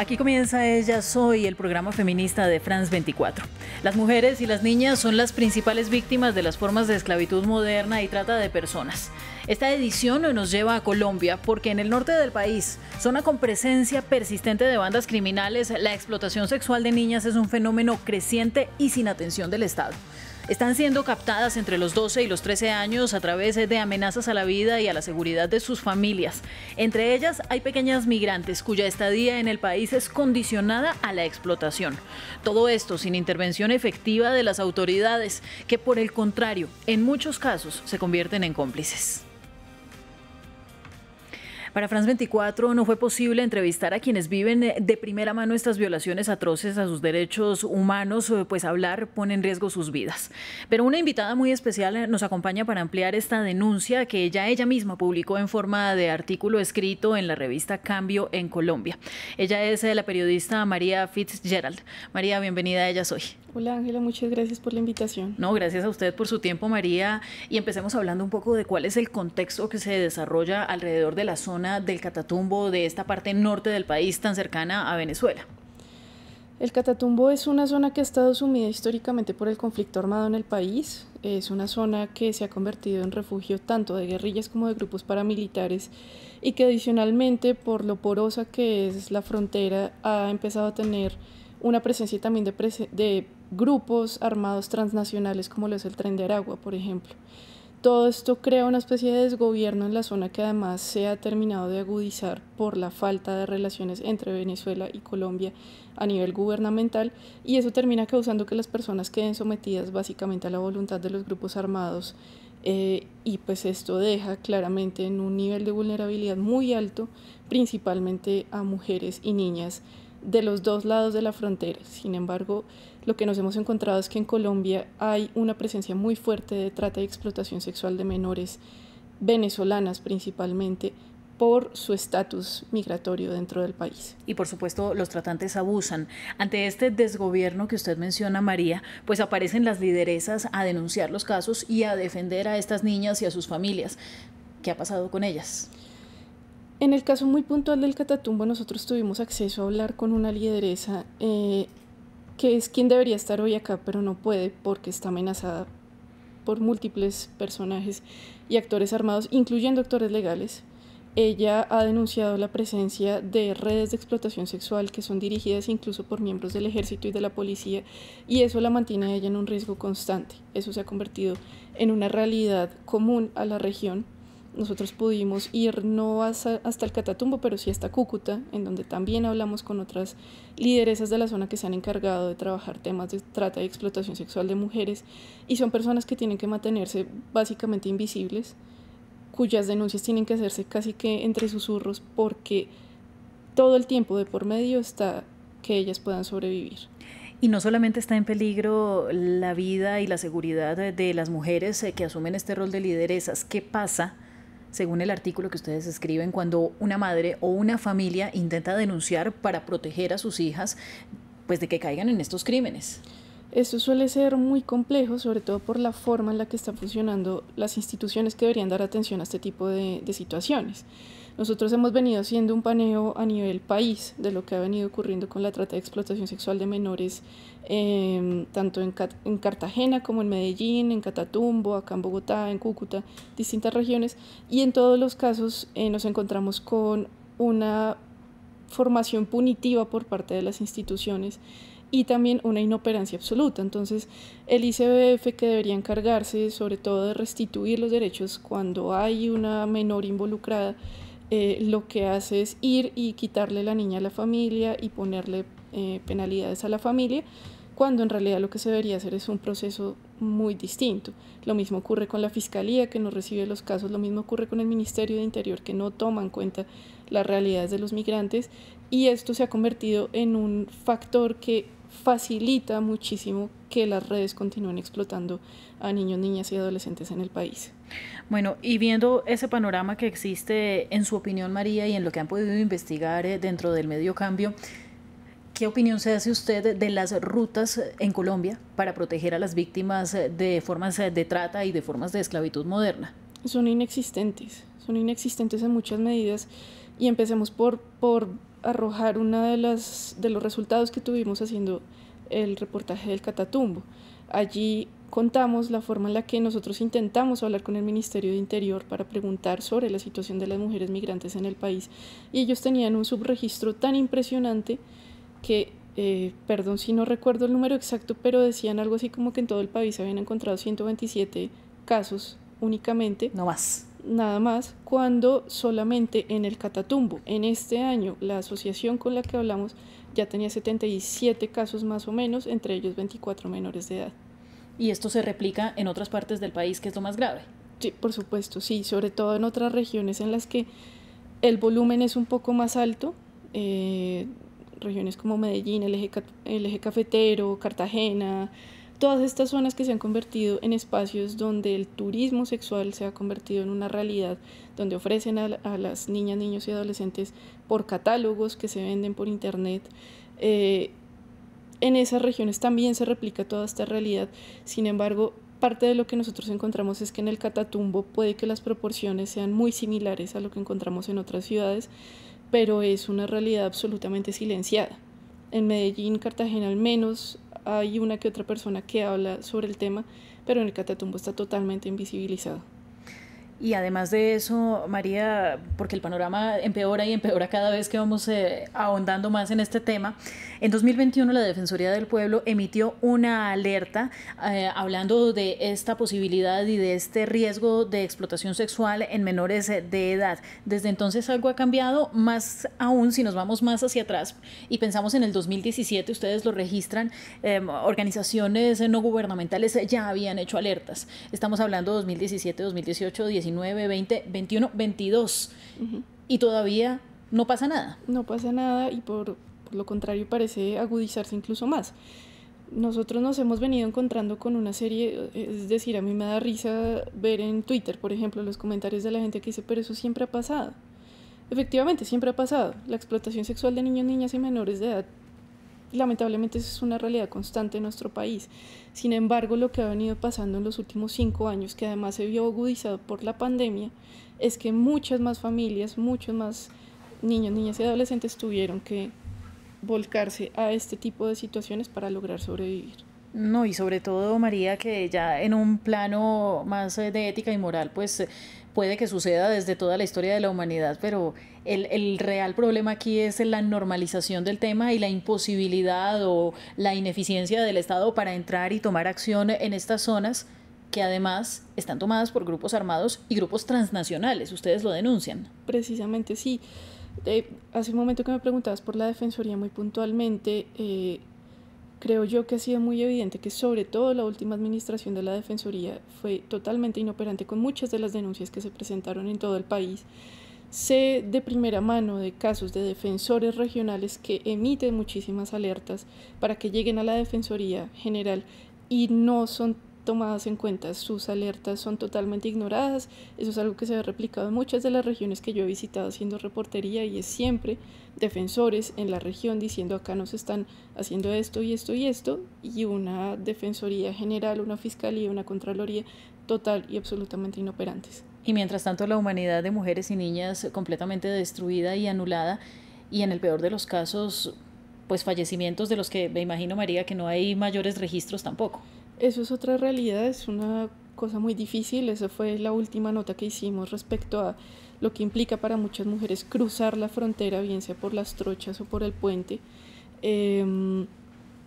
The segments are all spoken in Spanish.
Aquí comienza Ella Soy, el programa feminista de France 24. Las mujeres y las niñas son las principales víctimas de las formas de esclavitud moderna y trata de personas. Esta edición nos lleva a Colombia porque en el norte del país, zona con presencia persistente de bandas criminales, la explotación sexual de niñas es un fenómeno creciente y sin atención del Estado están siendo captadas entre los 12 y los 13 años a través de amenazas a la vida y a la seguridad de sus familias. Entre ellas hay pequeñas migrantes cuya estadía en el país es condicionada a la explotación. Todo esto sin intervención efectiva de las autoridades, que por el contrario, en muchos casos se convierten en cómplices. Para France 24 no fue posible entrevistar a quienes viven eh, de primera mano estas violaciones atroces a sus derechos humanos, eh, pues hablar pone en riesgo sus vidas. Pero una invitada muy especial eh, nos acompaña para ampliar esta denuncia que ya ella misma publicó en forma de artículo escrito en la revista Cambio en Colombia. Ella es la periodista María Fitzgerald. María, bienvenida a Ella Soy. Hola Ángela, muchas gracias por la invitación. No, gracias a usted por su tiempo, María. Y empecemos hablando un poco de cuál es el contexto que se desarrolla alrededor de la zona del Catatumbo, de esta parte norte del país tan cercana a Venezuela. El Catatumbo es una zona que ha estado sumida históricamente por el conflicto armado en el país. Es una zona que se ha convertido en refugio tanto de guerrillas como de grupos paramilitares y que adicionalmente por lo porosa que es la frontera ha empezado a tener una presencia también de, de grupos armados transnacionales como lo es el Tren de Aragua, por ejemplo. Todo esto crea una especie de desgobierno en la zona que además se ha terminado de agudizar por la falta de relaciones entre Venezuela y Colombia a nivel gubernamental y eso termina causando que las personas queden sometidas básicamente a la voluntad de los grupos armados eh, y pues esto deja claramente en un nivel de vulnerabilidad muy alto principalmente a mujeres y niñas de los dos lados de la frontera. Sin embargo, lo que nos hemos encontrado es que en Colombia hay una presencia muy fuerte de trata y explotación sexual de menores venezolanas principalmente por su estatus migratorio dentro del país. Y por supuesto los tratantes abusan. Ante este desgobierno que usted menciona, María, pues aparecen las lideresas a denunciar los casos y a defender a estas niñas y a sus familias. ¿Qué ha pasado con ellas? En el caso muy puntual del Catatumbo, nosotros tuvimos acceso a hablar con una lideresa eh, que es quien debería estar hoy acá, pero no puede porque está amenazada por múltiples personajes y actores armados, incluyendo actores legales. Ella ha denunciado la presencia de redes de explotación sexual que son dirigidas incluso por miembros del ejército y de la policía y eso la mantiene ella en un riesgo constante. Eso se ha convertido en una realidad común a la región nosotros pudimos ir no hasta, el Catatumbo, pero sí hasta Cúcuta, en donde también hablamos con otras lideresas de la zona que se han encargado de trabajar temas de trata y explotación sexual de mujeres, y son personas que tienen que mantenerse básicamente invisibles, cuyas denuncias tienen que hacerse casi que entre susurros, porque todo el tiempo de por medio está que ellas puedan sobrevivir. Y no solamente está en peligro la vida y la seguridad de las mujeres eh, que asumen este rol de lideresas, ¿qué pasa? Según el artículo que ustedes escriben, cuando una madre o una familia intenta denunciar para proteger a sus hijas, pues de que caigan en estos crímenes. Esto suele ser muy complejo, sobre todo por la forma en la que están funcionando las instituciones que deberían dar atención a este tipo de, de situaciones. Nosotros hemos venido haciendo un paneo a nivel país de lo que ha venido ocurriendo con la trata de explotación sexual de menores, em, tanto en, en, Cartagena como en Medellín, en Catatumbo, acá en Bogotá, en Cúcuta, distintas regiones, y en todos los casos eh, nos encontramos con una formación punitiva por parte de las instituciones y también una inoperancia absoluta. Entonces, el ICBF que debería encargarse sobre todo de restituir los derechos cuando hay una menor involucrada, eh, lo que hace es ir y quitarle la niña a la familia y ponerle eh, penalidades a la familia, cuando en realidad lo que se debería hacer es un proceso muy distinto. Lo mismo ocurre con la Fiscalía, que no recibe los casos, lo mismo ocurre con el Ministerio de Interior, que no toma en cuenta las realidades de los migrantes, y esto se ha convertido en un factor que facilita muchísimo que las redes continúen explotando a niños, niñas y adolescentes en el país. Bueno, y viendo ese panorama que existe, en su opinión, María, y en lo que han podido investigar eh, dentro del medio cambio, ¿qué opinión se hace usted de las rutas en Colombia para proteger a las víctimas de formas de trata y de formas de esclavitud moderna? Son inexistentes, son inexistentes en muchas medidas y empecemos por, por arrojar uno de, las, de los resultados que tuvimos haciendo el reportaje del Catatumbo. Allí contamos la forma en la que nosotros intentamos hablar con el Ministerio de Interior para preguntar sobre la situación de las mujeres migrantes en el país y ellos tenían un subregistro tan impresionante que, eh, perdón si no recuerdo el número exacto, pero decían algo así como que en todo el país habían encontrado 127 casos únicamente. No más. Nada más, cuando solamente en el Catatumbo, en este año, la asociación con la que hablamos ya tenía 77 casos más o menos, entre ellos 24 menores de edad y esto se replica en otras partes del país, que es lo más grave. Sí, por supuesto, sí, sobre todo en otras regiones en las que el volumen es un poco más alto, eh, regiones como Medellín, el eje, el eje cafetero, Cartagena, todas estas zonas que se han convertido en espacios donde el turismo sexual se ha convertido en una realidad, donde ofrecen a, las niñas, niños y adolescentes por catálogos que se venden por internet. Eh, en esas regiones también se replica toda esta realidad. Sin embargo, parte de lo que nosotros encontramos es que en el Catatumbo puede que las proporciones sean muy similares a lo que encontramos en otras ciudades, pero es una realidad absolutamente silenciada. En Medellín, Cartagena al menos hay una que otra persona que habla sobre el tema, pero en el Catatumbo está totalmente invisibilizado. Y además de eso, María, porque el panorama empeora y empeora cada vez que vamos eh, ahondando más en este tema, en 2021 la Defensoría del Pueblo emitió una alerta eh, hablando de esta posibilidad y de este riesgo de explotación sexual en menores de edad. Desde entonces algo ha cambiado, más aún si nos vamos más hacia atrás y pensamos en el 2017, ustedes lo registran, em, organizaciones no gubernamentales ya habían hecho alertas. Estamos hablando 2017, 2018, 2019 19, 20, 21, 22. Y todavía no pasa nada. No pasa nada y por, lo contrario parece agudizarse incluso más. Nosotros nos hemos venido encontrando con una serie, es decir, a mí me da risa ver en Twitter, por ejemplo, los comentarios de la gente que dice, pero eso siempre ha pasado. Efectivamente, siempre ha pasado. La explotación sexual de niños, niñas y menores de edad lamentablemente es una realidad constante en nuestro país. Sin embargo, lo que ha venido pasando en los últimos cinco años, que además se vio agudizado por la pandemia, es que muchas más familias, muchos más niños, niñas y adolescentes tuvieron que volcarse a este tipo de situaciones para lograr sobrevivir. No, y sobre todo, María, que ya en un plano más eh, de ética y moral, pues puede que suceda desde toda la historia de la humanidad, pero el, el, real problema aquí es la normalización del tema y la imposibilidad o la ineficiencia del Estado para entrar y tomar acción en estas zonas que además están tomadas por grupos armados y grupos transnacionales. Ustedes lo denuncian. Precisamente, sí. Eh, hace un momento que me preguntabas por la Defensoría muy puntualmente, eh, creo yo que ha sido muy evidente que sobre todo la última administración de la Defensoría fue totalmente inoperante con muchas de las denuncias que se presentaron en todo el país. Sé de primera mano de casos de defensores regionales que emiten muchísimas alertas para que lleguen a la Defensoría General y no son tomadas en cuenta, sus alertas son totalmente ignoradas, eso es algo que se ha replicado en muchas de las regiones que yo he visitado haciendo reportería y es siempre defensores en la región diciendo acá nos están haciendo esto y esto y esto y una defensoría general, una fiscalía, una contraloría total y absolutamente inoperantes. Y mientras tanto la humanidad de mujeres y niñas completamente destruida y anulada y en el peor de los casos pues fallecimientos de los que me imagino María que no hay mayores registros tampoco. Eso es otra realidad, es una cosa muy difícil. Esa fue la última nota que hicimos respecto a lo que implica para muchas mujeres cruzar la frontera, bien sea por las trochas o por el puente. Em,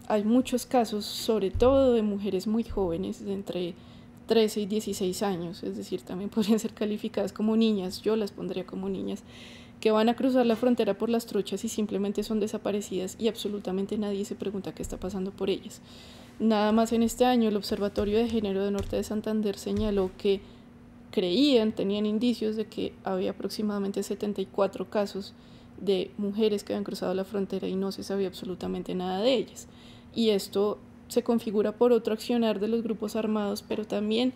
hay muchos casos, sobre todo de mujeres muy jóvenes, de entre 13 y 16 años, es decir, también podrían ser calificadas como niñas, yo las pondría como niñas, que van a cruzar la frontera por las trochas y simplemente son desaparecidas y absolutamente nadie se pregunta qué está pasando por ellas. Nada más en este año el Observatorio de Género de Norte de Santander señaló que creían, tenían indicios de que había aproximadamente 74 casos de mujeres que habían cruzado la frontera y no se sabía absolutamente nada de ellas. Y esto se configura por otro accionar de los grupos armados, pero también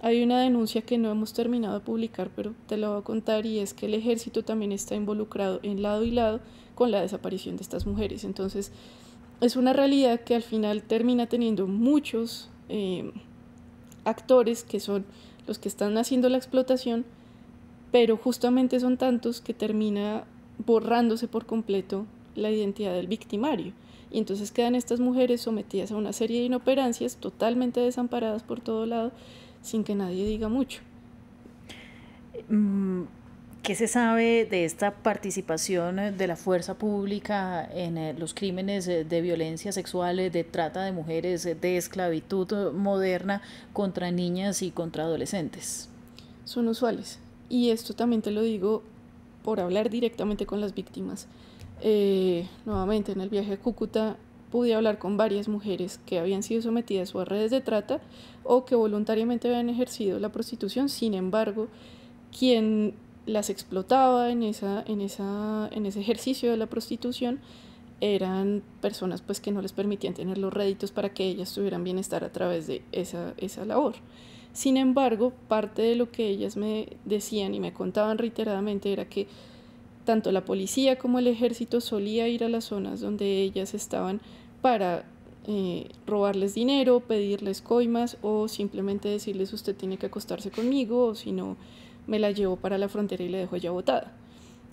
hay una denuncia que no hemos terminado de publicar, pero te la voy a contar, y es que el ejército también está involucrado en lado y lado con la desaparición de estas mujeres. Entonces, es una realidad que al final termina teniendo muchos eh, actores que son los que están haciendo la explotación, pero justamente son tantos que termina borrándose por completo la identidad del victimario. Y entonces quedan estas mujeres sometidas a una serie de inoperancias totalmente desamparadas por todo lado sin que nadie diga mucho. Mm, ¿Qué se sabe de esta participación de la fuerza pública en eh, los crímenes de violencia sexual, de trata de mujeres, de esclavitud moderna contra niñas y contra adolescentes? Son usuales. Y esto también te lo digo por hablar directamente con las víctimas. Eh, nuevamente, en el viaje a Cúcuta pude hablar con varias mujeres que habían sido sometidas a redes de trata o que voluntariamente habían ejercido la prostitución. Sin embargo, quien las explotaba en, esa, en, esa, en ese ejercicio de la prostitución eran personas pues que no les permitían tener los réditos para que ellas tuvieran bienestar a través de esa, esa labor. Sin embargo, parte de lo que ellas me decían y me contaban reiteradamente era que tanto la policía como el ejército solía ir a las zonas donde ellas estaban para eh, robarles dinero, pedirles coimas o simplemente decirles usted tiene que acostarse conmigo o si no me la llevo para la frontera y la dejo ya botada.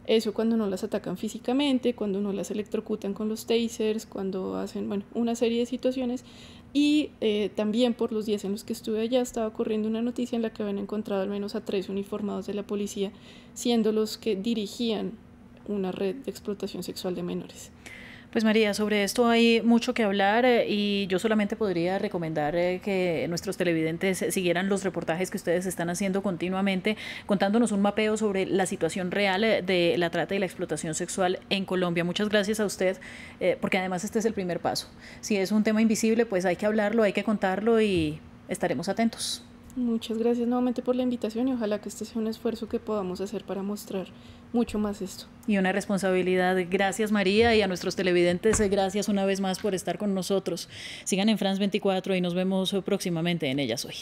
Eso cuando no las atacan físicamente, cuando no las electrocutan con los tasers, cuando hacen, bueno, una serie de situaciones. Y eh, también por los días en los que estuve allá estaba corriendo una noticia en la que habían encontrado al menos a tres uniformados de la policía, siendo los que dirigían una red de explotación sexual de menores. Pues María, sobre esto hay mucho que hablar eh, y yo solamente podría recomendar eh, que nuestros televidentes siguieran los reportajes que ustedes están haciendo continuamente, contándonos un mapeo sobre la situación real eh, de la trata y la explotación sexual en Colombia. Muchas gracias a usted, porque además este es el primer paso. Si es un tema invisible, pues hay que hablarlo, hay que contarlo y estaremos atentos. Muchas gracias nuevamente por la invitación y ojalá que este sea un esfuerzo que podamos hacer para mostrar mucho más esto. Y una responsabilidad. Gracias María y a nuestros televidentes, gracias una vez más por estar con nosotros. Sigan en France 24 y nos vemos próximamente en Ellas Hoy.